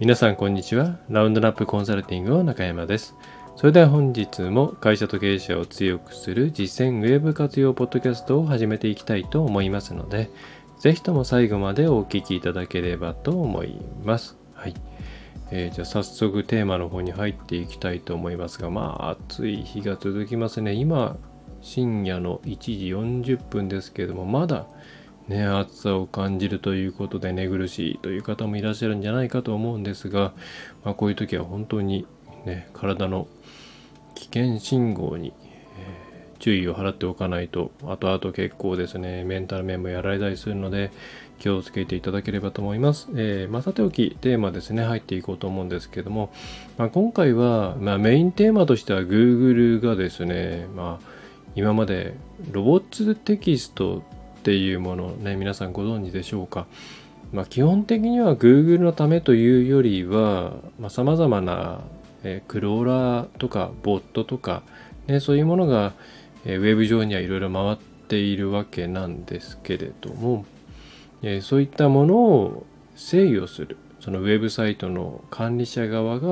皆さんこんにちは。ラウンドナップコンサルティングの中山です。それでは本日も会社と経営者を強くする実践ウェブ活用ポッドキャストを始めていきたいと思いますので、ぜひとも最後までお聞きいただければと思います。はい。えー、じゃあ早速テーマの方に入っていきたいと思いますが、まあ暑い日が続きますね。今、深夜の1時40分ですけれども、まだね、暑さを感じるということで寝苦しいという方もいらっしゃるんじゃないかと思うんですが、まあ、こういう時は本当に、ね、体の危険信号に、えー、注意を払っておかないと後々結構ですねメンタル面もやられたりするので気をつけていただければと思います。えー、まあ、さておきテーマですね入っていこうと思うんですけども、まあ、今回は、まあ、メインテーマとしては Google がですね、まあ、今までロボッツテキストっていうものね皆さんご存知でしょうか、まあ、基本的には Google のためというよりはさまざ、まな、えー、クローラーとかボットとか、ね、そういうものが、えー、ウェブ上にはいろいろ回っているわけなんですけれども、えー、そういったものを制御する。そのウェブサイトの管理者側が、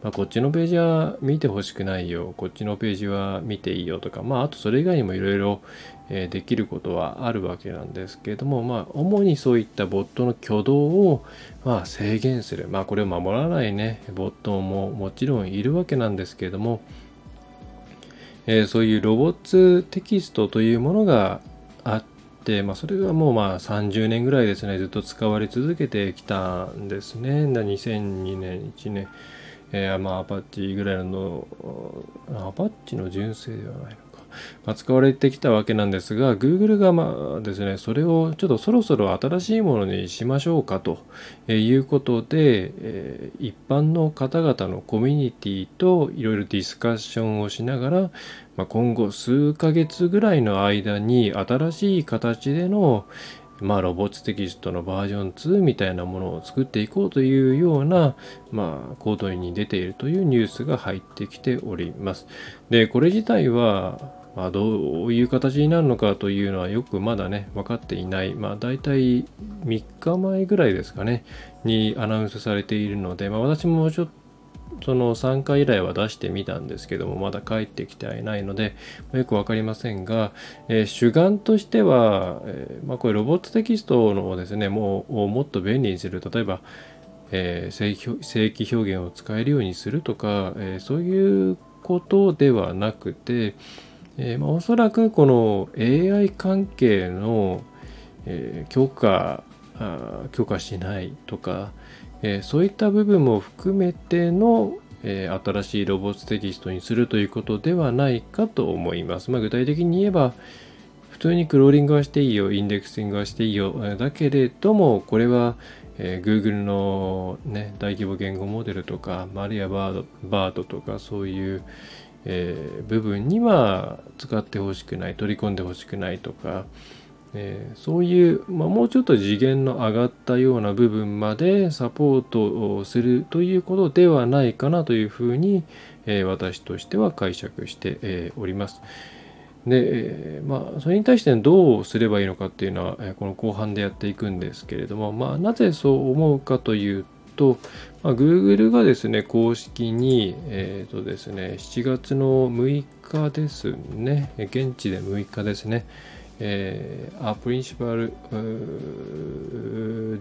まあ、こっちのページは見てほしくないよ、こっちのページは見ていいよとか、まあ、あとそれ以外にもいろいろできることはあるわけなんですけれども、まあ、主にそういったボットの挙動を、まあ、制限する。まあ、これを守らないね、ボットももちろんいるわけなんですけれども、えー、そういうロボッツテキストというものがあって、まあ、それがもうまあ30年ぐらいですね、ずっと使われ続けてきたんですね。2002年、1年、えー、まあアパッチぐらいの、アパッチの純正ではないの、使われてきたわけなんですが Google がまあですねそれをちょっとそろそろ新しいものにしましょうかということで、え、一般の方々のコミュニティといろいろディスカッションをしながら、ま、今後数ヶ月ぐらいの間に新しい形でのまあ、ロボットテキストのバージョン2みたいなものを作っていこうというような、まあ、行動に出ているというニュースが入ってきております。で、これ自体は、まあ、どういう形になるのかというのはよくまだね、分かっていない。まあ、大体3日前ぐらいですかね、にアナウンスされているので、まあ、私もちょっとその参加依頼は出してみたんですけども、まだ帰ってきてはいないので、よく分かりませんが、えー、主眼としては、えー、まあ、これロボットテキストのですね、もうもっと便利にする、例えば、えー、正規表現を使えるようにするとか、えそういうことではなくて、えー、まあ、おそらくこの AI 関係の、えー、許可許可しないとか、えー、そういった部分も含めての、え、新しいロボットテキストにするということではないかと思います。まあ、具体的に言えば普通にクローリングはしていいよ、インデックシングはしていいよ、だけれども、これは、えー、Google の、ね、大規模言語モデルとか、あるいはバードバードとか、そういう、えー、部分には使ってほしくない取り込んでほしくないとか、えー、そういう、まあ、もうちょっと次元の上がったような部分までサポートをするということではないかなというふうに、えー、私としては解釈して、えおります。で、えまあ、それに対してどうすればいいのかっていうのは、えこの後半でやっていくんですけれども、まあ、なぜそう思うかというと、まあ、Google がですね、公式に、えっ、ー、とですね、7月の6日ですね、現地で6日ですね、えー、A Principal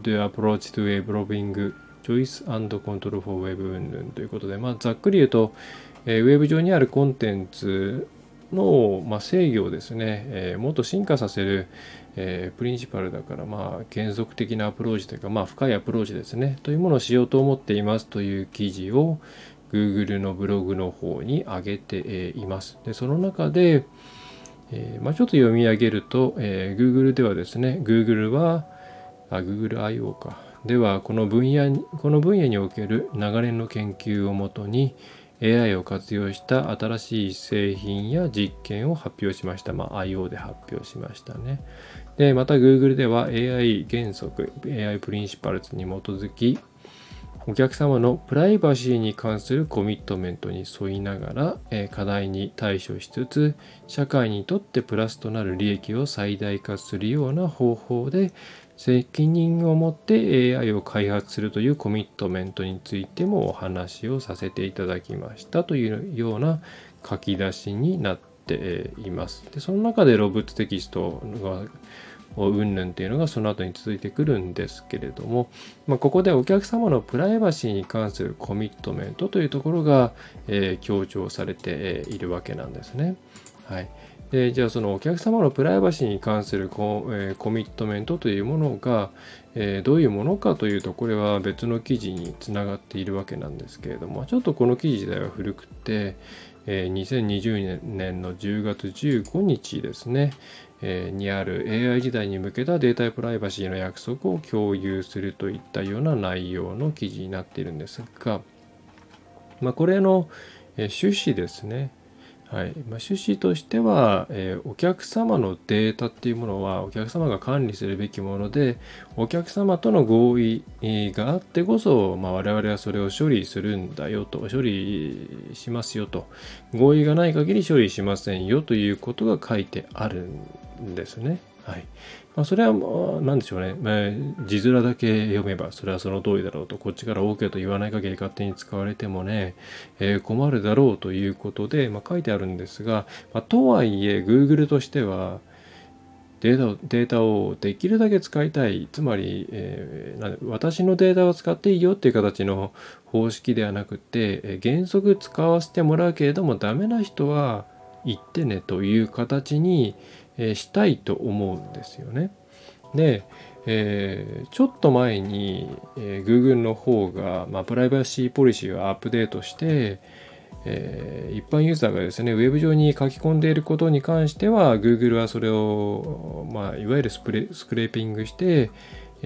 the Approach to Web Robbing Choice and Control for Web ということで、まあ、ざっくり言うと、えー、ウェブ上にあるコンテンツの、まあ、制御をですね、えー、もっと進化させる、えー、プリンシパルだから、まあ、継続的なアプローチというか、まあ、深いアプローチですね、というものをしようと思っていますという記事を Google のブログの方に上げています。で、その中で、えー、まあ、ちょっと読み上げると、えー、Google ではですね、Google は、あ、Google I.O. か。では、この分野この分野における流れの研究をもとに、AI を活用した新しい製品や実験を発表しました。まあ、IO で発表しましたね。で、また Google では AI 原則、AI プリンシパルズに基づき、お客様のプライバシーに関するコミットメントに沿いながら、え課題に対処しつつ社会にとってプラスとなる利益を最大化するような方法で責任を持って AI を開発するというコミットメントについてもお話をさせていただきましたというような書き出しになっています。でその中でロブッツテキストがうんぬんっていうのがその後に続いてくるんですけれども、まあ、ここでお客様のプライバシーに関するコミットメントというところが、えー、強調されているわけなんですね。はい、でじゃあそのお客様のプライバシーに関するコ,、えー、コミットメントというものが、えー、どういうものかというとこれは別の記事につながっているわけなんですけれどもちょっとこの記事自体は古くて、え、2020年の10月15日ですね、えにある AI 時代に向けたデータプライバシーの約束を共有するといったような内容の記事になっているんですが、まあ、これの趣旨ですね。はいまあ、趣旨としては、えー、お客様のデータっていうものはお客様が管理するべきものでお客様との合意があってこそ、まあ、我々はそれを処理するんだよと処理しますよと合意がない限り処理しませんよということが書いてあるんですね。はい。まあ、それは、まあ、何でしょうね。まあ、字面だけ読めば、それはその通りだろうと、こっちから OK と言わない限り勝手に使われてもね、えー、困るだろうということで、まあ、書いてあるんですが、まあ、とはいえ、Google としては、データデータをできるだけ使いたい。つまり、えー、私のデータを使っていいよっていう形の方式ではなくて、えー、原則使わせてもらうけれども、ダメな人は言ってねという形に、え、したいと思うんですよね。で、えー、ちょっと前に、えー、Google の方が、まあ、プライバシーポリシーをアップデートして、えー、一般ユーザーがですね、ウェブ上に書き込んでいることに関しては、Google はそれを、まあ、いわゆるスクレーピングして、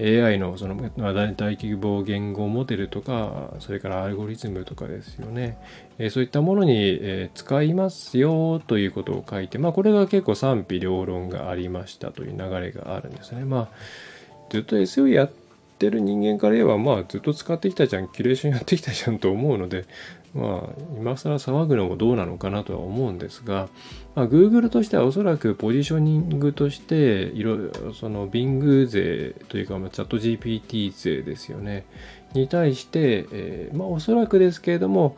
AI のその、まあ、大規模言語モデルとか、それからアルゴリズムとかですよね。え、そういったものに、え、使いますよということを書いて、まあ、これが結構賛否両論がありましたという流れがあるんですね。まあ、ずっと SEO やっってる人間から言えば、まあ、ずっと使ってきたじゃん、キュレーションやってきたじゃんと思うので、まあ、今更騒ぐのもどうなのかなとは思うんですが、まあ、Google としてはおそらくポジショニングとして、いろいろその Bing 税というか、ま、チャット GPT 税ですよね、に対して、えー、まあ、おそらくですけれども、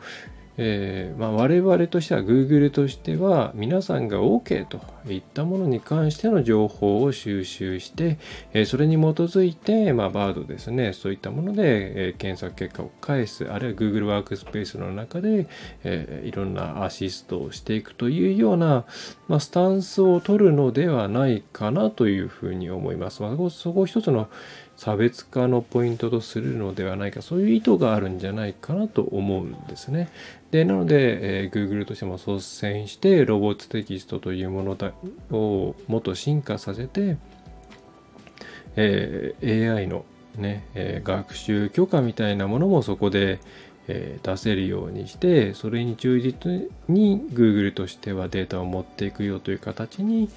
えー、まあ、我々としては Google としては皆さんが OK といったものに関しての情報を収集して、えー、それに基づいて、まあ、バードですねそういったもので、えー、検索結果を返すあるいは Google ワークスペースの中で、えいろんなアシストをしていくというような、まあ、スタンスを取るのではないかなというふうに思います。まあ、そこ一つの差別化のポイントとするのではないかそういう意図があるんじゃないかなと思うんですね。でなので、えー、Google としても率先してロボットテキストというものだをもっと進化させて、えー、AI のね、えー、学習許可みたいなものもそこで、えー、出せるようにしてそれに忠実に Google としてはデータを持っていくよという形に、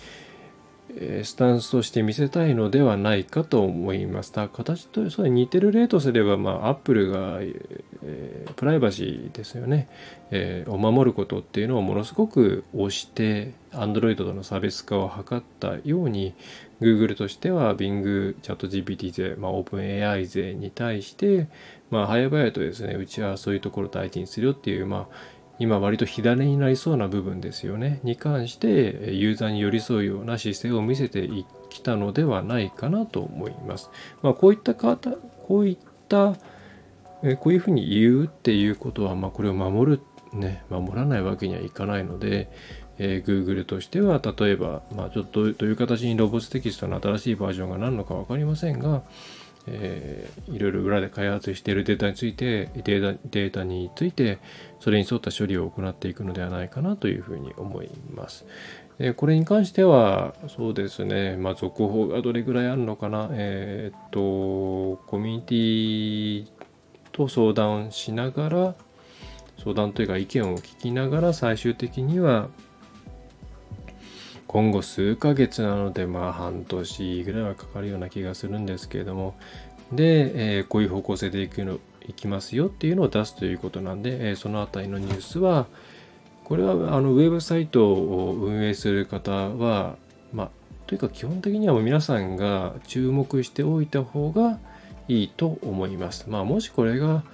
スタンスとして見せたいのではないかと思います。だ形とそれ似てる例とすれば、まあ、アップルが、えー、プライバシーですよね、えー、を守ることっていうのをものすごく推して、Android との差別化を図ったように、Google としては Bing、ChatGPT 勢、まあ、OpenAI 勢に対して、まあ、早々とですね、うちはそういうところを大事にするよっていう、まあ、今割と火種になりそうな部分ですよねに関してユーザーに寄り添うような姿勢を見せてきたのではないかなと思います。まあ、こういった方こういったこういうふうに言うっていうことは、まあ、これを守るね守らないわけにはいかないので、えー、Google としては例えば、まあ、ちょっとどういう形にロボットテキストの新しいバージョンがなるのか分かりませんが、えー、いろいろ裏で開発しているデータについてデータデータについてそれに沿った処理を行っていくのではないかなというふうに思います。えこれに関してはそうですね、まあ、続報がどれぐらいあるのかな、えー、っとコミュニティと相談しながら相談というか意見を聞きながら最終的には今後数ヶ月なのでまあ半年ぐらいはかかるような気がするんですけれどもで、えー、こういう方向性でいくのいきますよっていうのを出すということなんで、えー、そのあたりのニュースはこれはあのウェブサイトを運営する方はまあというか基本的にはもう皆さんが注目しておいた方がいいと思います。まあもしこれが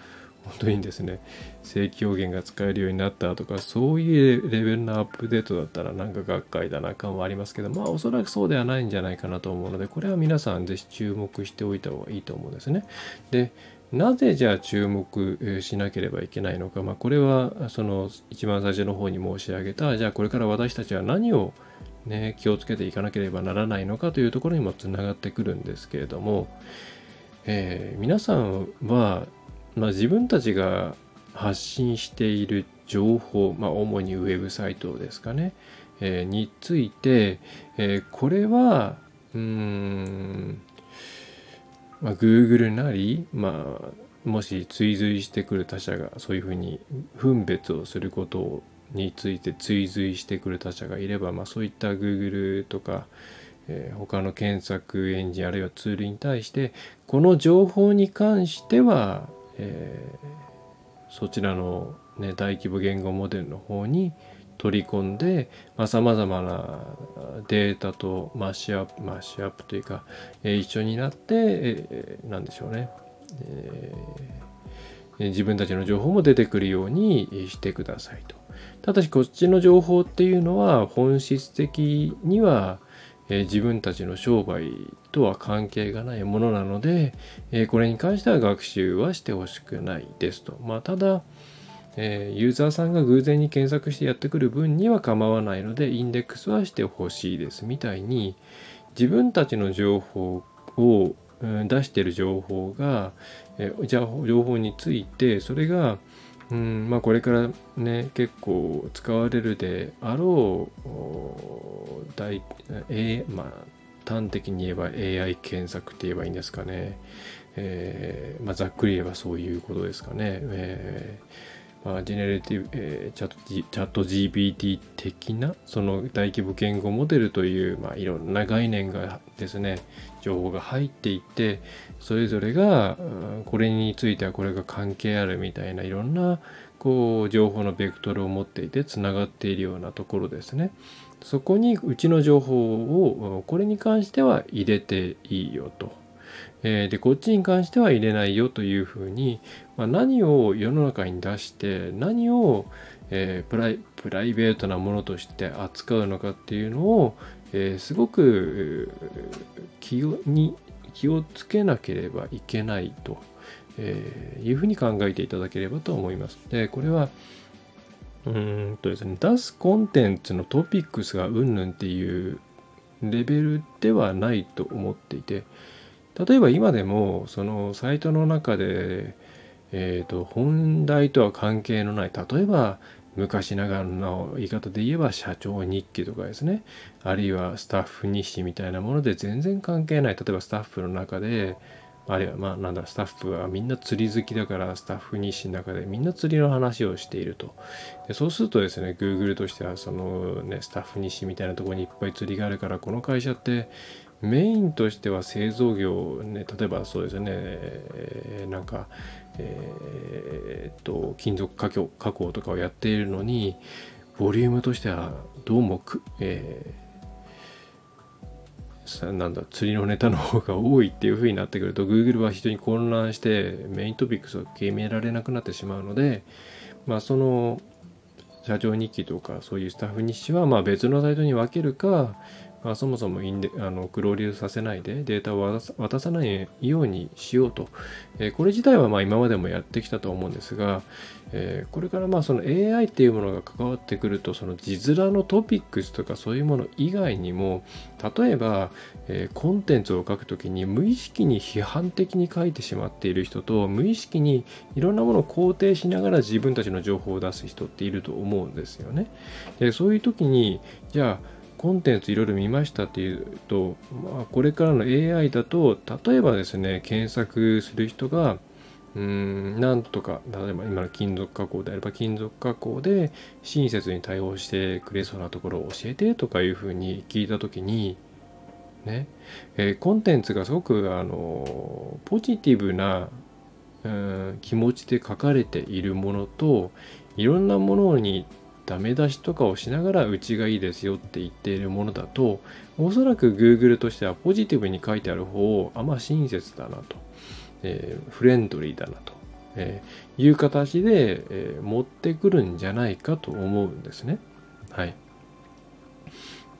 本当にですね正規表現が使えるようになったとかそういうレベルのアップデートだったらなんか学会だな感はありますけどまあおそらくそうではないんじゃないかなと思うのでこれは皆さんぜひ注目しておいた方がいいと思うんですね。でなぜじゃあ注目しなければいけないのか、まあ、これはその一番最初の方に申し上げたじゃあこれから私たちは何を、ね、気をつけていかなければならないのかというところにもつながってくるんですけれども、えー、皆さんはまあ、自分たちが発信している情報、まあ、主にウェブサイトですかね、えー、について、えー、これはうん、まあ、Google なり、まあ、もし追随してくる他社がそういうふうに分別をすることについて追随してくる他社がいれば、まあ、そういった Google とか、えー、他の検索エンジンあるいはツールに対してこの情報に関してはえー、そちらの、ね、大規模言語モデルの方に取り込んでさまざ、まなデータとマッシュアップマッシュアップというか、えー、一緒になって、えー、何でしょうね、えー、自分たちの情報も出てくるようにしてくださいと。ただしこっちの情報っていうのは本質的には、え、自分たちの商売とは関係がないものなので、え、これに関しては学習はしてほしくないですと。まあ、ただ、え、ユーザーさんが偶然に検索してやってくる分には構わないので、インデックスはしてほしいですみたいに、自分たちの情報を、出してる情報が、え、じゃあ情報について、それが、うんまあ、これからね結構使われるであろう大、え、まあ端的に言えば AI 検索って言えばいいんですかね。えー、まあ、ざっくり言えばそういうことですかね。えー、まあ、ジェネレティブ、えー、チャット、チャット GPT 的な、その大規模言語モデルという、まあ、いろんな概念がですね、情報が入っていて、それぞれが、これについてはこれが関係あるみたいな、いろんな、こう、情報のベクトルを持っていて、つながっているようなところですね。そこにうちの情報をこれに関しては入れていいよと。え、でこっちに関しては入れないよというふうに、まあ、何を世の中に出して何を、えー、プライプライベートなものとして扱うのかっていうのを、えー、すごく気をに気をつけなければいけないと、えいうふうに考えていただければと思います。でこれはうんとですね、出すコンテンツのトピックスがうんぬんっていうレベルではないと思っていて、例えば今でもそのサイトの中で、えーと、本題とは関係のない、例えば昔ながらの言い方で言えば社長日記とかですね、あるいはスタッフ日誌みたいなもので全然関係ない、例えばスタッフの中で、あるいはまあなんだスタッフはみんな釣り好きだからスタッフ日誌の中でみんな釣りの話をしていると。でそうするとですね Google としてはそのねスタッフ日誌みたいなところにいっぱい釣りがあるからこの会社ってメインとしては製造業ね例えばそうですよね、え、なんかえー、っと金属加工加工とかをやっているのにボリュームとしてはどうもく、えーなんだ釣りのネタの方が多いっていう風になってくると Google は非常に混乱してメイントピックスを決められなくなってしまうのでまあその社長日記とかそういうスタッフ日誌はま別のサイトに分けるかまあ、そもそもインデあのクローリューさせないでデータを渡さないようにしようと、えー、これ自体はまあ今までもやってきたと思うんですが、えー、これからまあその AI っていうものが関わってくるとその字面のトピックスとかそういうもの以外にも例えば、えー、コンテンツを書くときに無意識に批判的に書いてしまっている人と無意識にいろんなものを肯定しながら自分たちの情報を出す人っていると思うんですよね。でそういう時にじゃあコンテンツいろいろ見ましたっていうと、まあ、これからの AI だと例えばですね検索する人がうんなんとか例えば今の金属加工であれば金属加工で親切に対応してくれそうなところを教えてとかいうふうに聞いた時にね、えー、コンテンツがすごくあのポジティブなうん、気持ちで書かれているものといろんなものにダメ出しとかをしながらうちがいいですよって言っているものだとおそらく Google としてはポジティブに書いてある方をあまあ親切だなと、えー、フレンドリーだなと、えー、いう形で、えー、持ってくるんじゃないかと思うんですね。はい。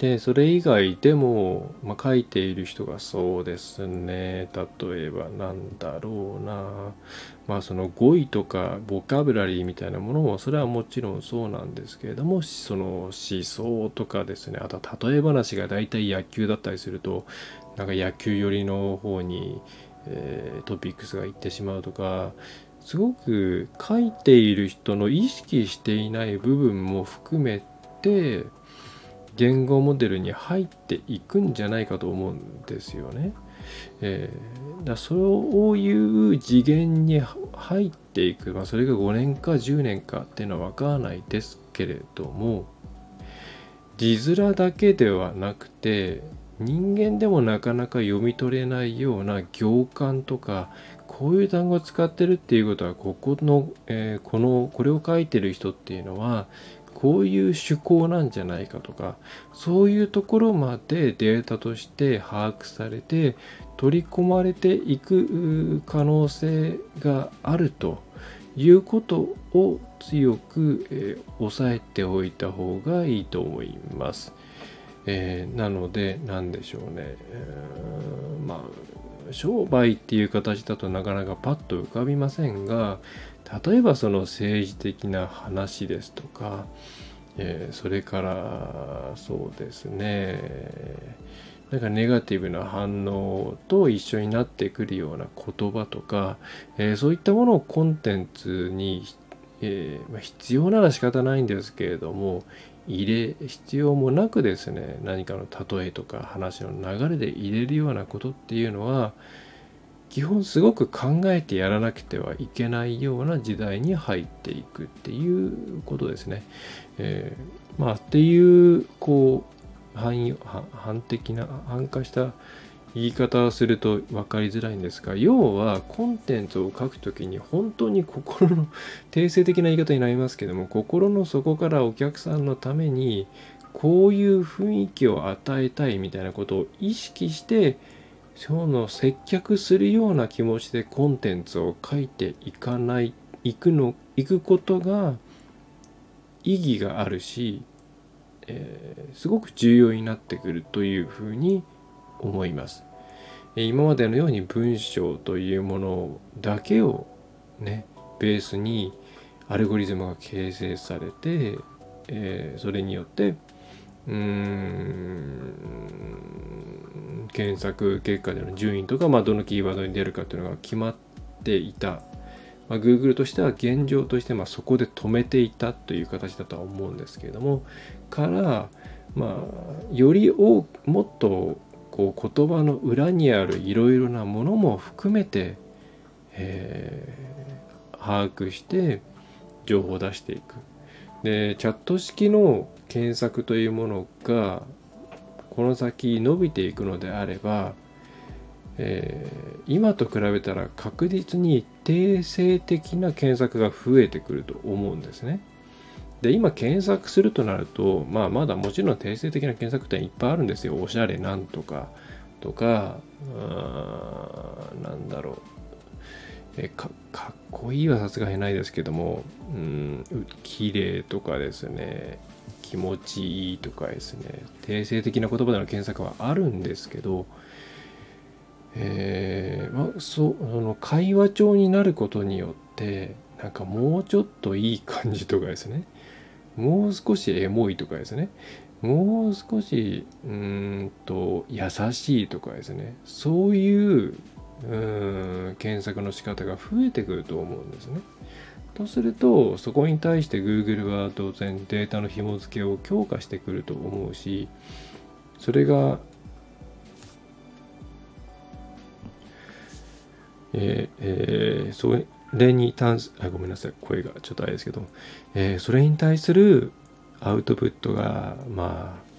で、それ以外でも、まあ、書いている人がそうですね、例えばなんだろうな、まあその語彙とかボカブラリーみたいなものも、それはもちろんそうなんですけれども、その思想とかですね、あと例え話が大体野球だったりすると、なんか野球寄りの方に、えー、トピックスが行ってしまうとか、すごく書いている人の意識していない部分も含めて、言語モデルに入っていくんじゃないかと思うんですよね。えー、だそういう次元に入っていく、まあ、それが5年か10年かっていうのは分からないですけれども字面だけではなくて人間でもなかなか読み取れないような行間とかこういう単語を使ってるっていうことはここの、えー、このこれを書いてる人っていうのはこういう趣向なんじゃないかとかそういうところまでデータとして把握されて取り込まれていく可能性があるということを強く、えー、抑えておいた方がいいと思います。えー、なので何でしょうね、えー、まあ商売っていう形だとなかなかパッと浮かびませんが例えばその政治的な話ですとか、えー、それからそうですね。なんかネガティブな反応と一緒になってくるような言葉とか、えー、そういったものをコンテンツに、えーま、必要なら仕方ないんですけれども入れ必要もなくですね何かの例えとか話の流れで入れるようなことっていうのは基本すごく考えてやらなくてはいけないような時代に入っていくっていうことですね。えー、まあっていうこう反反的な反化した言い方をすると分かりづらいんですが要はコンテンツを書くときに本当に心の定性的な言い方になりますけども心の底からお客さんのためにこういう雰囲気を与えたいみたいなことを意識してその接客するような気持ちでコンテンツを書いていかないいくのいくことが意義があるし、えー、すごく重要になってくるというふうに思います。今までのように文章というものだけをねベースにアルゴリズムが形成されて、えー、それによってうん検索結果での順位とか、まあ、どのキーワードに出るかというのが決まっていた、まあ、Google としては現状として、まあ、そこで止めていたという形だとは思うんですけれどもから、まあ、より多もっとこう言葉の裏にあるいろいろなものも含めて、えー、把握して情報を出していく。でチャット式の検索というものがこの先伸びていくのであれば、えー、今と比べたら確実に定性的な検索が増えてくると思うんですね。で今検索するとなると、まあ、まだもちろん定性的な検索っていっぱいあるんですよ。おしゃれなんとかとか、なんだろう。えかかっこいいはさすがにないですけども、うん、綺麗とかですね、気持ちいいとかですね。定性的な言葉での検索はあるんですけど、えー、ま、そその会話帳になることによってなんかもうちょっといい感じとかですね。もう少しエモいとかですね。もう少しうんと優しいとかですね。そういううん検索の仕方が増えてくると思うんですね。とするとそこに対して Google は当然データの紐付けを強化してくると思うしそれがえーえー、それに対すあごめんなさい。声がちょっとあれですけど、えー、それに対するアウトプットがまあ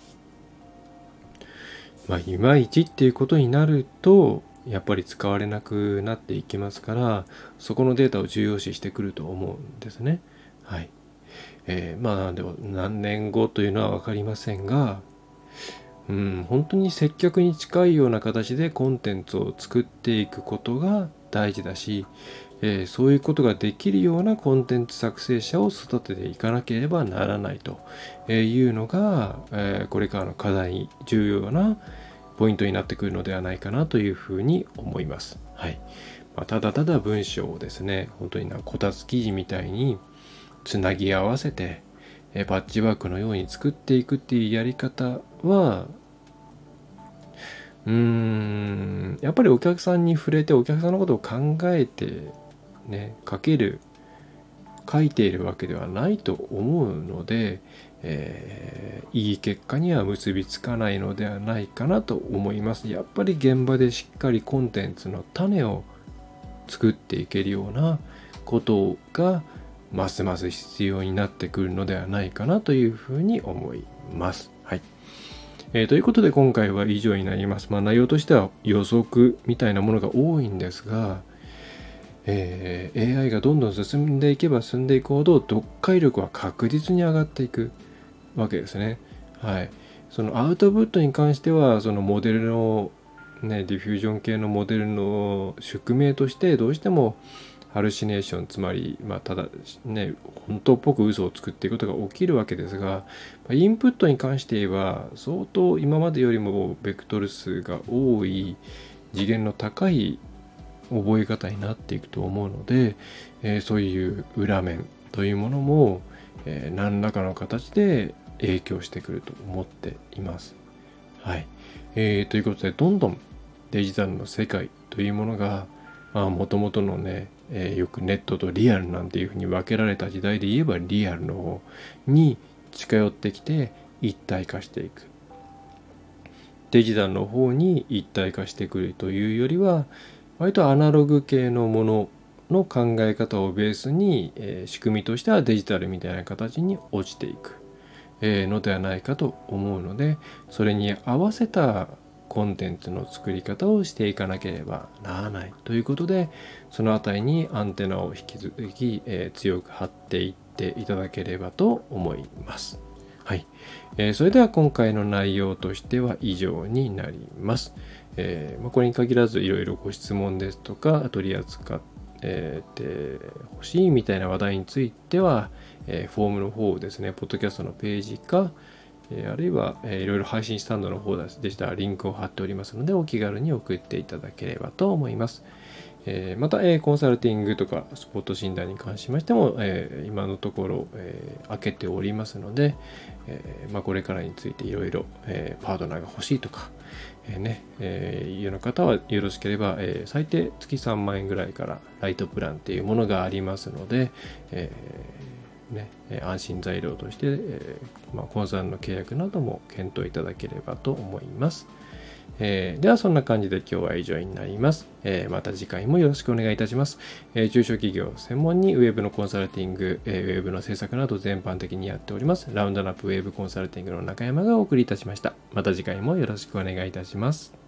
まあいまいちっていうことになるとやっぱり使われなくなっていきますからそこのデータを重要視してくると思うんですね。はいえー、まあでも何年後というのは分かりませんが、うん、本当に接客に近いような形でコンテンツを作っていくことが大事だし、えー、そういうことができるようなコンテンツ作成者を育てていかなければならないというのが、えー、これからの課題重要なポイントになってくるのではないかなというふうに思います。はいまあ、ただただ文章をですね本当になこたつ記事みたいにつなぎ合わせて、えー、パッチワークのように作っていくっていうやり方はうーんやっぱりお客さんに触れてお客さんのことを考えてね書ける書いているわけではないと思うので、えー、いい結果には結びつかないのではないかなと思いますやっぱり現場でしっかりコンテンツの種を作っていけるようなことがますます必要になってくるのではないかなというふうに思います。はい。えー、ということで今回は以上になります。まあ内容としては予測みたいなものが多いんですが、えー、AI がどんどん進んでいけば進んでいくほど読解力は確実に上がっていくわけですね。はい。そのアウトプットに関してはそのモデルのねディフュージョン系のモデルの宿命としてどうしてもハルシネーションつまり、まあ、ただね本当っぽく嘘を作っていくことが起きるわけですがインプットに関して言えば相当今までよりもベクトル数が多い次元の高い覚え方になっていくと思うので、えー、そういう裏面というものも、えー、何らかの形で影響してくると思っています。はい。えー、ということで、どんどんデジタルの世界というものが、もともとのね、えー、よくネットとリアルなんていうふうに分けられた時代で言えばリアルの方に近寄ってきて一体化していく。デジタルの方に一体化してくるというよりは、割とアナログ系のものの考え方をベースに、えー、仕組みとしてはデジタルみたいな形に落ちていく、のではないかと思うのでそれに合わせたコンテンツの作り方をしていかなければならないということでその辺りにアンテナを引き続き、えー、強く張っていっていただければと思います。はい、えー、それでは今回の内容としては以上になります。えー、まあ、これに限らずいろいろご質問ですとか取り扱ってほしいみたいな話題については、え、フォームの方ですね、ポッドキャストのページか、えあるいは、えいろいろ配信スタンドの方でしたらリンクを貼っておりますので、お気軽に送っていただければと思います。え、また、え、コンサルティングとかスポット診断に関しましても、え、今のところ、え開けておりますので、えま、これからについていろいろパートナーが欲しいとか、えねえいうような方はよろしければ、え最低月3万円ぐらいからライトプランっていうものがありますので、えね、安心材料として、えまあ、コンサルの契約なども検討いただければと思います。えー、ではそんな感じで今日は以上になります、えー、また次回もよろしくお願いいたします、えー、中小企業専門にウェブのコンサルティング、えウェブの制作など全般的にやっております。ラウンドナップウェブコンサルティングの中山がお送りいたしました。また次回もよろしくお願いいたします。